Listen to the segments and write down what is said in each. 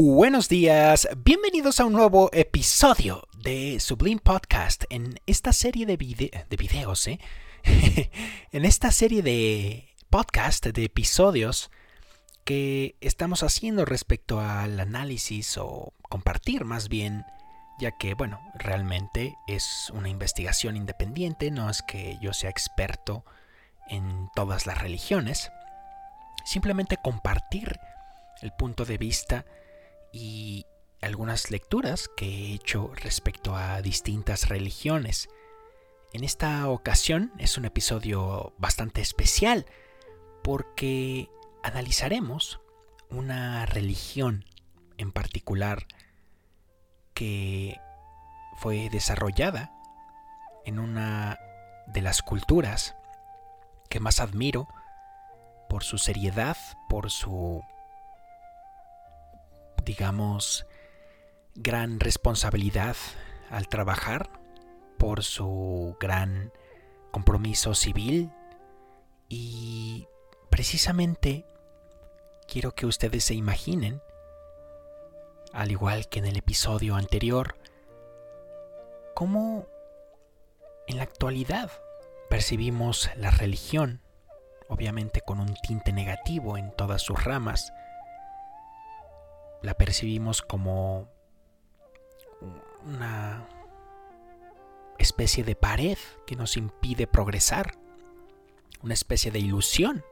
Buenos días, bienvenidos a un nuevo episodio de Sublime Podcast en esta serie de, de videos, ¿eh? en esta serie de podcast, de episodios que estamos haciendo respecto al análisis o compartir más bien, ya que, bueno, realmente es una investigación independiente, no es que yo sea experto en todas las religiones, simplemente compartir el punto de vista y algunas lecturas que he hecho respecto a distintas religiones. En esta ocasión es un episodio bastante especial porque analizaremos una religión en particular que fue desarrollada en una de las culturas que más admiro por su seriedad, por su digamos, gran responsabilidad al trabajar, por su gran compromiso civil. Y precisamente quiero que ustedes se imaginen, al igual que en el episodio anterior, cómo en la actualidad percibimos la religión, obviamente con un tinte negativo en todas sus ramas, la percibimos como una especie de pared que nos impide progresar, una especie de ilusión.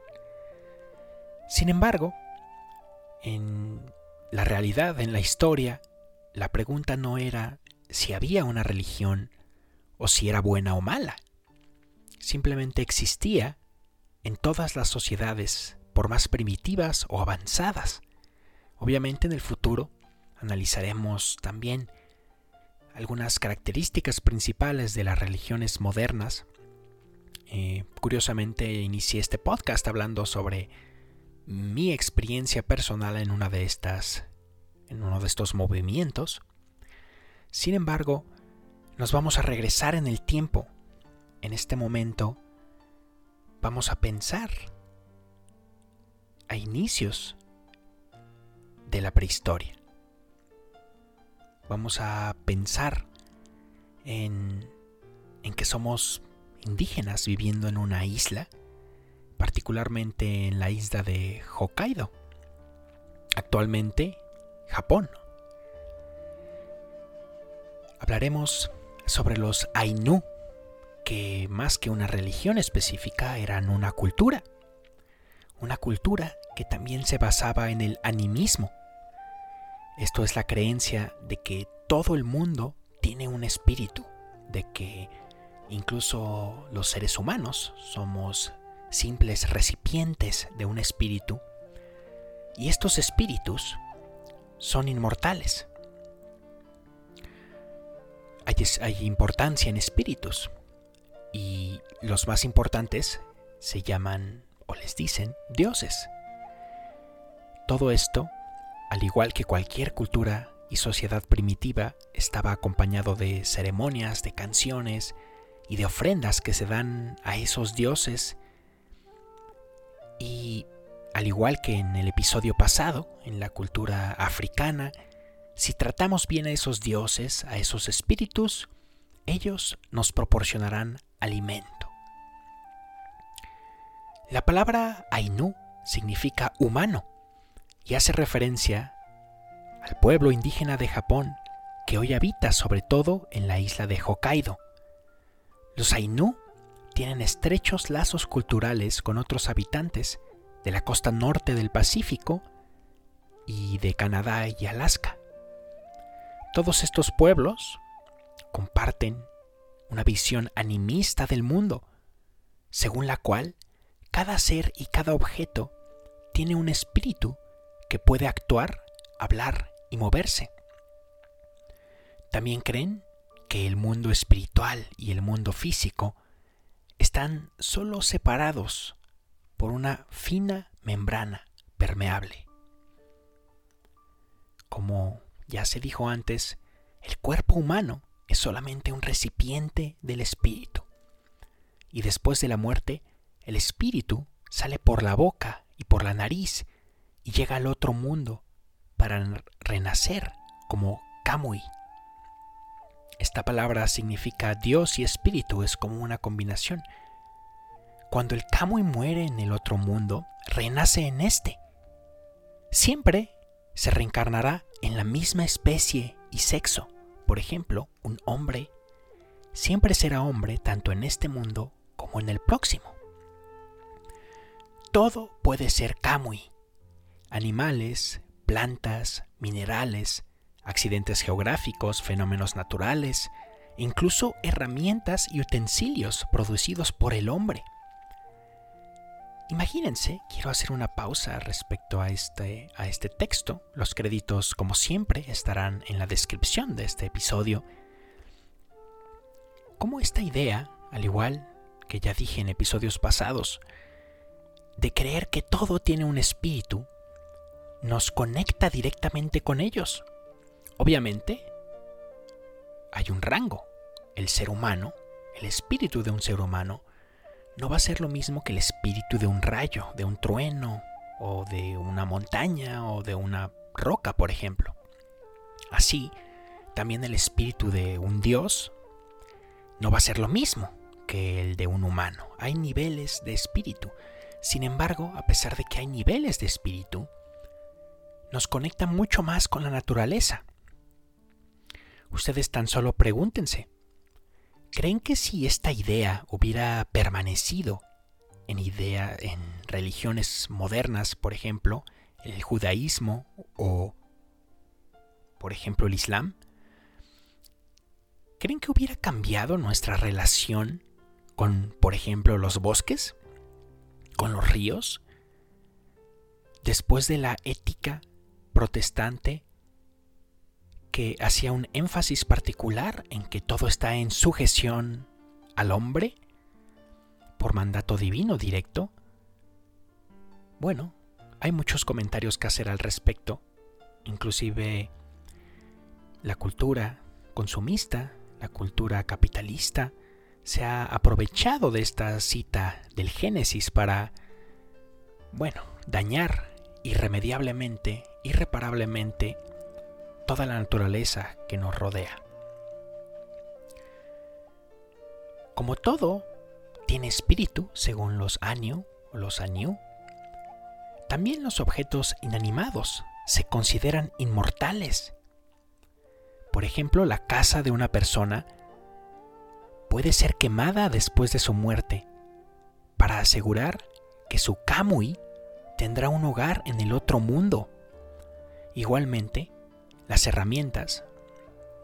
Sin embargo, en la realidad, en la historia, la pregunta no era si había una religión o si era buena o mala. Simplemente existía en todas las sociedades, por más primitivas o avanzadas. Obviamente en el futuro analizaremos también algunas características principales de las religiones modernas. Eh, curiosamente inicié este podcast hablando sobre mi experiencia personal en una de estas en uno de estos movimientos. Sin embargo, nos vamos a regresar en el tiempo. En este momento vamos a pensar a inicios de la prehistoria. Vamos a pensar en, en que somos indígenas viviendo en una isla, particularmente en la isla de Hokkaido, actualmente Japón. Hablaremos sobre los Ainu, que más que una religión específica eran una cultura, una cultura que también se basaba en el animismo, esto es la creencia de que todo el mundo tiene un espíritu, de que incluso los seres humanos somos simples recipientes de un espíritu y estos espíritus son inmortales. Hay, importancia en espíritus y los más importantes se llaman o les dicen dioses. Todo esto al igual que cualquier cultura y sociedad primitiva, estaba acompañado de ceremonias, de canciones y de ofrendas que se dan a esos dioses. Y al igual que en el episodio pasado, en la cultura africana, si tratamos bien a esos dioses, a esos espíritus, ellos nos proporcionarán alimento. La palabra Ainu significa humano y hace referencia al pueblo indígena de Japón que hoy habita sobre todo en la isla de Hokkaido. Los Ainu tienen estrechos lazos culturales con otros habitantes de la costa norte del Pacífico y de Canadá y Alaska. Todos estos pueblos comparten una visión animista del mundo, según la cual cada ser y cada objeto tiene un espíritu que puede actuar, hablar y moverse. También creen que el mundo espiritual y el mundo físico están solo separados por una fina membrana permeable. Como ya se dijo antes, el cuerpo humano es solamente un recipiente del espíritu. Y después de la muerte, el espíritu sale por la boca y por la nariz y llega al otro mundo para renacer como Kamui. Esta palabra significa Dios y espíritu, es como una combinación. Cuando el Kamui muere en el otro mundo, renace en este. Siempre se reencarnará en la misma especie y sexo. Por ejemplo, un hombre siempre será hombre tanto en este mundo como en el próximo. Todo puede ser Kamui. Animales, plantas, minerales, accidentes geográficos, fenómenos naturales, incluso herramientas y utensilios producidos por el hombre. Imagínense, quiero hacer una pausa respecto a este, a este texto. Los créditos, como siempre, estarán en la descripción de este episodio. Como esta idea, al igual que ya dije en episodios pasados, de creer que todo tiene un espíritu, nos conecta directamente con ellos. Obviamente, hay un rango. El ser humano, el espíritu de un ser humano, no va a ser lo mismo que el espíritu de un rayo, de un trueno, o de una montaña, o de una roca, por ejemplo. Así, también el espíritu de un dios no va a ser lo mismo que el de un humano. Hay niveles de espíritu. Sin embargo, a pesar de que hay niveles de espíritu, nos conecta mucho más con la naturaleza. Ustedes tan solo pregúntense, ¿creen que si esta idea hubiera permanecido en idea en religiones modernas, por ejemplo, el judaísmo o por ejemplo el islam, ¿creen que hubiera cambiado nuestra relación con, por ejemplo, los bosques? ¿Con los ríos? Después de la ética protestante que hacía un énfasis particular en que todo está en sujeción al hombre por mandato divino directo? Bueno, hay muchos comentarios que hacer al respecto, inclusive la cultura consumista, la cultura capitalista, se ha aprovechado de esta cita del Génesis para, bueno, dañar irremediablemente, irreparablemente, toda la naturaleza que nos rodea. Como todo tiene espíritu, según los o los Aniu, también los objetos inanimados se consideran inmortales. Por ejemplo, la casa de una persona puede ser quemada después de su muerte para asegurar que su kamui tendrá un hogar en el otro mundo. Igualmente, las herramientas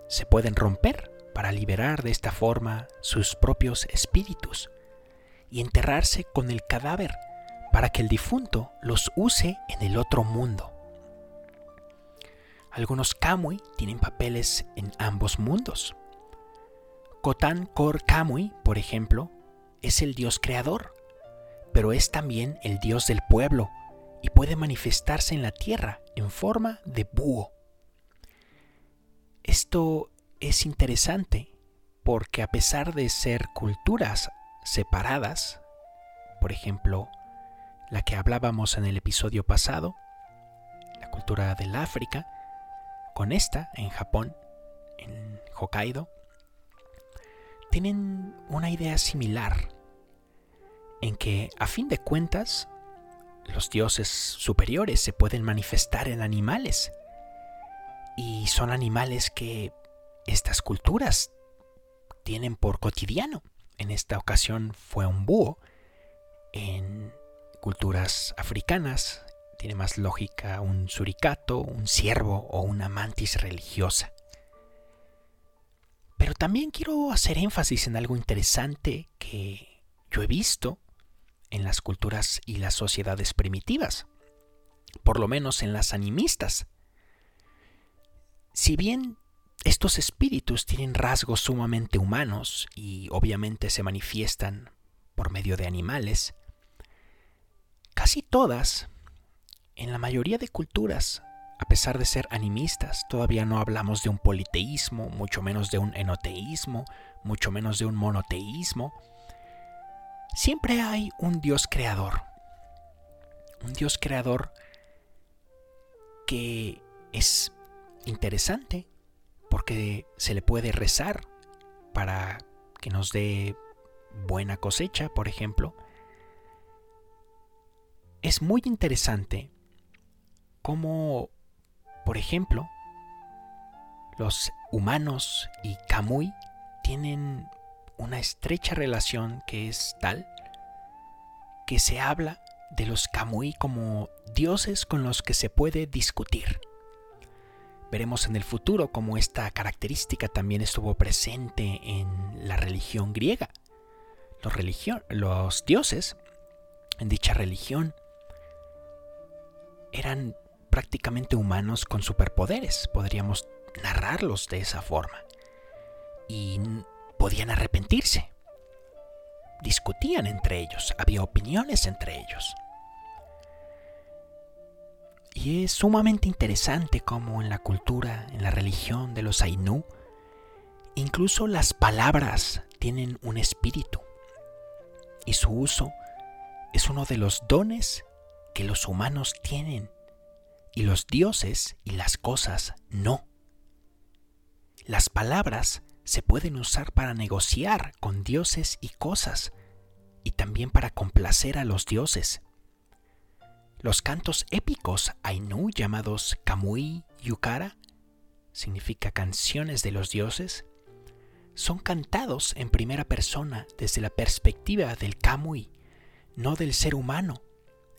se pueden romper para liberar de esta forma sus propios espíritus y enterrarse con el cadáver para que el difunto los use en el otro mundo. Algunos Kamui tienen papeles en ambos mundos. Kotan Kor Kamui, por ejemplo, es el dios creador, pero es también el dios del pueblo y puede manifestarse en la tierra en forma de búho. Esto es interesante porque a pesar de ser culturas separadas, por ejemplo, la que hablábamos en el episodio pasado, la cultura del África, con esta en Japón, en Hokkaido, tienen una idea similar en que a fin de cuentas los dioses superiores se pueden manifestar en animales. Y son animales que estas culturas tienen por cotidiano. En esta ocasión fue un búho. En culturas africanas tiene más lógica un suricato, un ciervo o una mantis religiosa. Pero también quiero hacer énfasis en algo interesante que yo he visto en las culturas y las sociedades primitivas, por lo menos en las animistas. Si bien estos espíritus tienen rasgos sumamente humanos y obviamente se manifiestan por medio de animales, casi todas, en la mayoría de culturas, a pesar de ser animistas, todavía no hablamos de un politeísmo, mucho menos de un enoteísmo, mucho menos de un monoteísmo, siempre hay un Dios creador. Un Dios creador que es interesante porque se le puede rezar para que nos dé buena cosecha, por ejemplo. Es muy interesante cómo, por ejemplo, los humanos y Kamui tienen una estrecha relación que es tal que se habla de los Kamui como dioses con los que se puede discutir. Veremos en el futuro cómo esta característica también estuvo presente en la religión griega. Los, dioses en dicha religión eran prácticamente humanos con superpoderes, podríamos narrarlos de esa forma. Y podían arrepentirse. Discutían entre ellos, había opiniones entre ellos. Y es sumamente interesante cómo en la cultura, en la religión de los Ainu, incluso las palabras tienen un espíritu. Y su uso es uno de los dones que los humanos tienen y los dioses y las cosas no. Las palabras se pueden usar para negociar con dioses y cosas y también para complacer a los dioses. Los cantos épicos Ainu llamados Kamui Yukara, significa canciones de los dioses, son cantados en primera persona desde la perspectiva del Kamui, no del ser humano,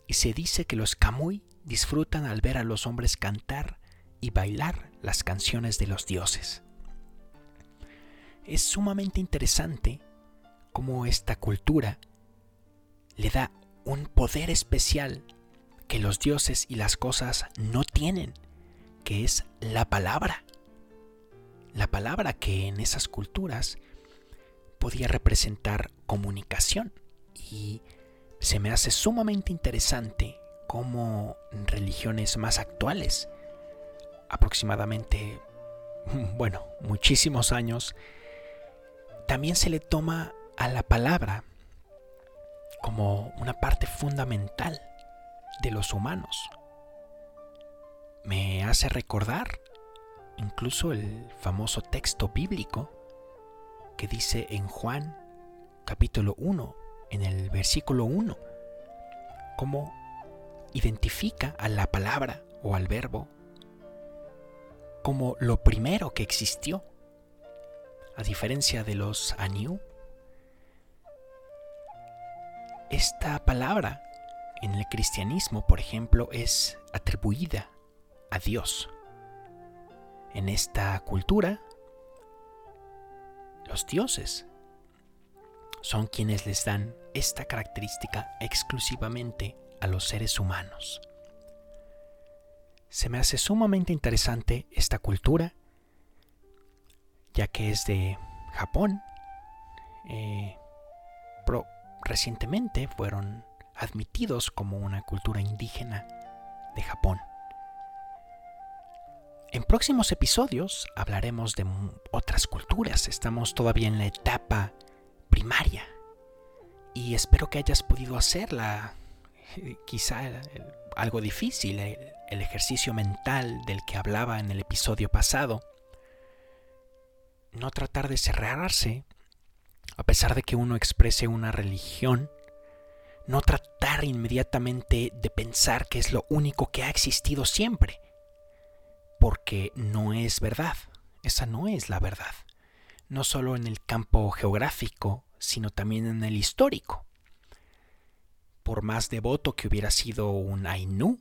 y se dice que los Kamui disfrutan al ver a los hombres cantar y bailar las canciones de los dioses. Es sumamente interesante cómo esta cultura le da un poder especial que los dioses y las cosas no tienen, que es la palabra. La palabra que en esas culturas podía representar comunicación y se me hace sumamente interesante cómo religiones más actuales, aproximadamente, bueno, muchísimos años, también se le toma a la palabra como una parte fundamental de los humanos. Me hace recordar incluso el famoso texto bíblico que dice en Juan capítulo 1, en el versículo 1, cómo identifica a la palabra o al verbo como lo primero que existió. A diferencia de los Aniu, esta palabra en el cristianismo, por ejemplo, es atribuida a Dios. En esta cultura, los dioses son quienes les dan esta característica exclusivamente a los seres humanos. Se me hace sumamente interesante esta cultura, ya que es de Japón. Eh, pero recientemente fueron admitidos como una cultura indígena de Japón. En próximos episodios hablaremos de otras culturas. Estamos todavía en la etapa primaria. Y espero que hayas podido hacerla. Quizá algo difícil, el ejercicio mental del que hablaba en el episodio pasado. No tratar de cerrarse, a pesar de que uno exprese una religión no tratar inmediatamente de pensar que es lo único que ha existido siempre, porque no es verdad, esa no es la verdad, no solo en el campo geográfico, sino también en el histórico. Por más devoto que hubiera sido un Ainu,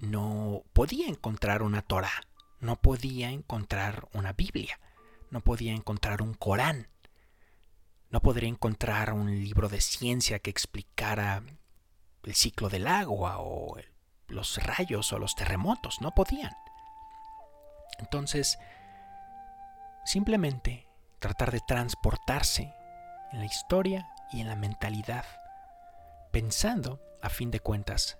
no podía encontrar una Torah, no podía encontrar una Biblia, no podía encontrar un Corán, no podría encontrar un libro de ciencia que explicara el ciclo del agua o los rayos o los terremotos. No podían. Entonces, simplemente tratar de transportarse en la historia y en la mentalidad, pensando, a fin de cuentas,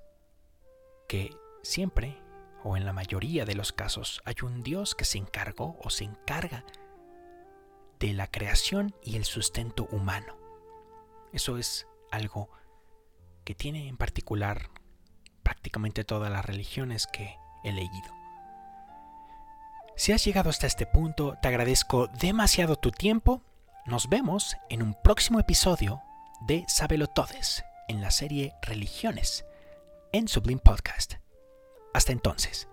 que siempre, o en la mayoría de los casos, hay un Dios que se encargó o se encarga de la creación y el sustento humano. Eso es algo que tiene en particular prácticamente todas las religiones que he leído. Si has llegado hasta este punto, te agradezco demasiado tu tiempo. Nos vemos en un próximo episodio de Sábelo Todes en la serie Religiones en Sublime Podcast. Hasta entonces.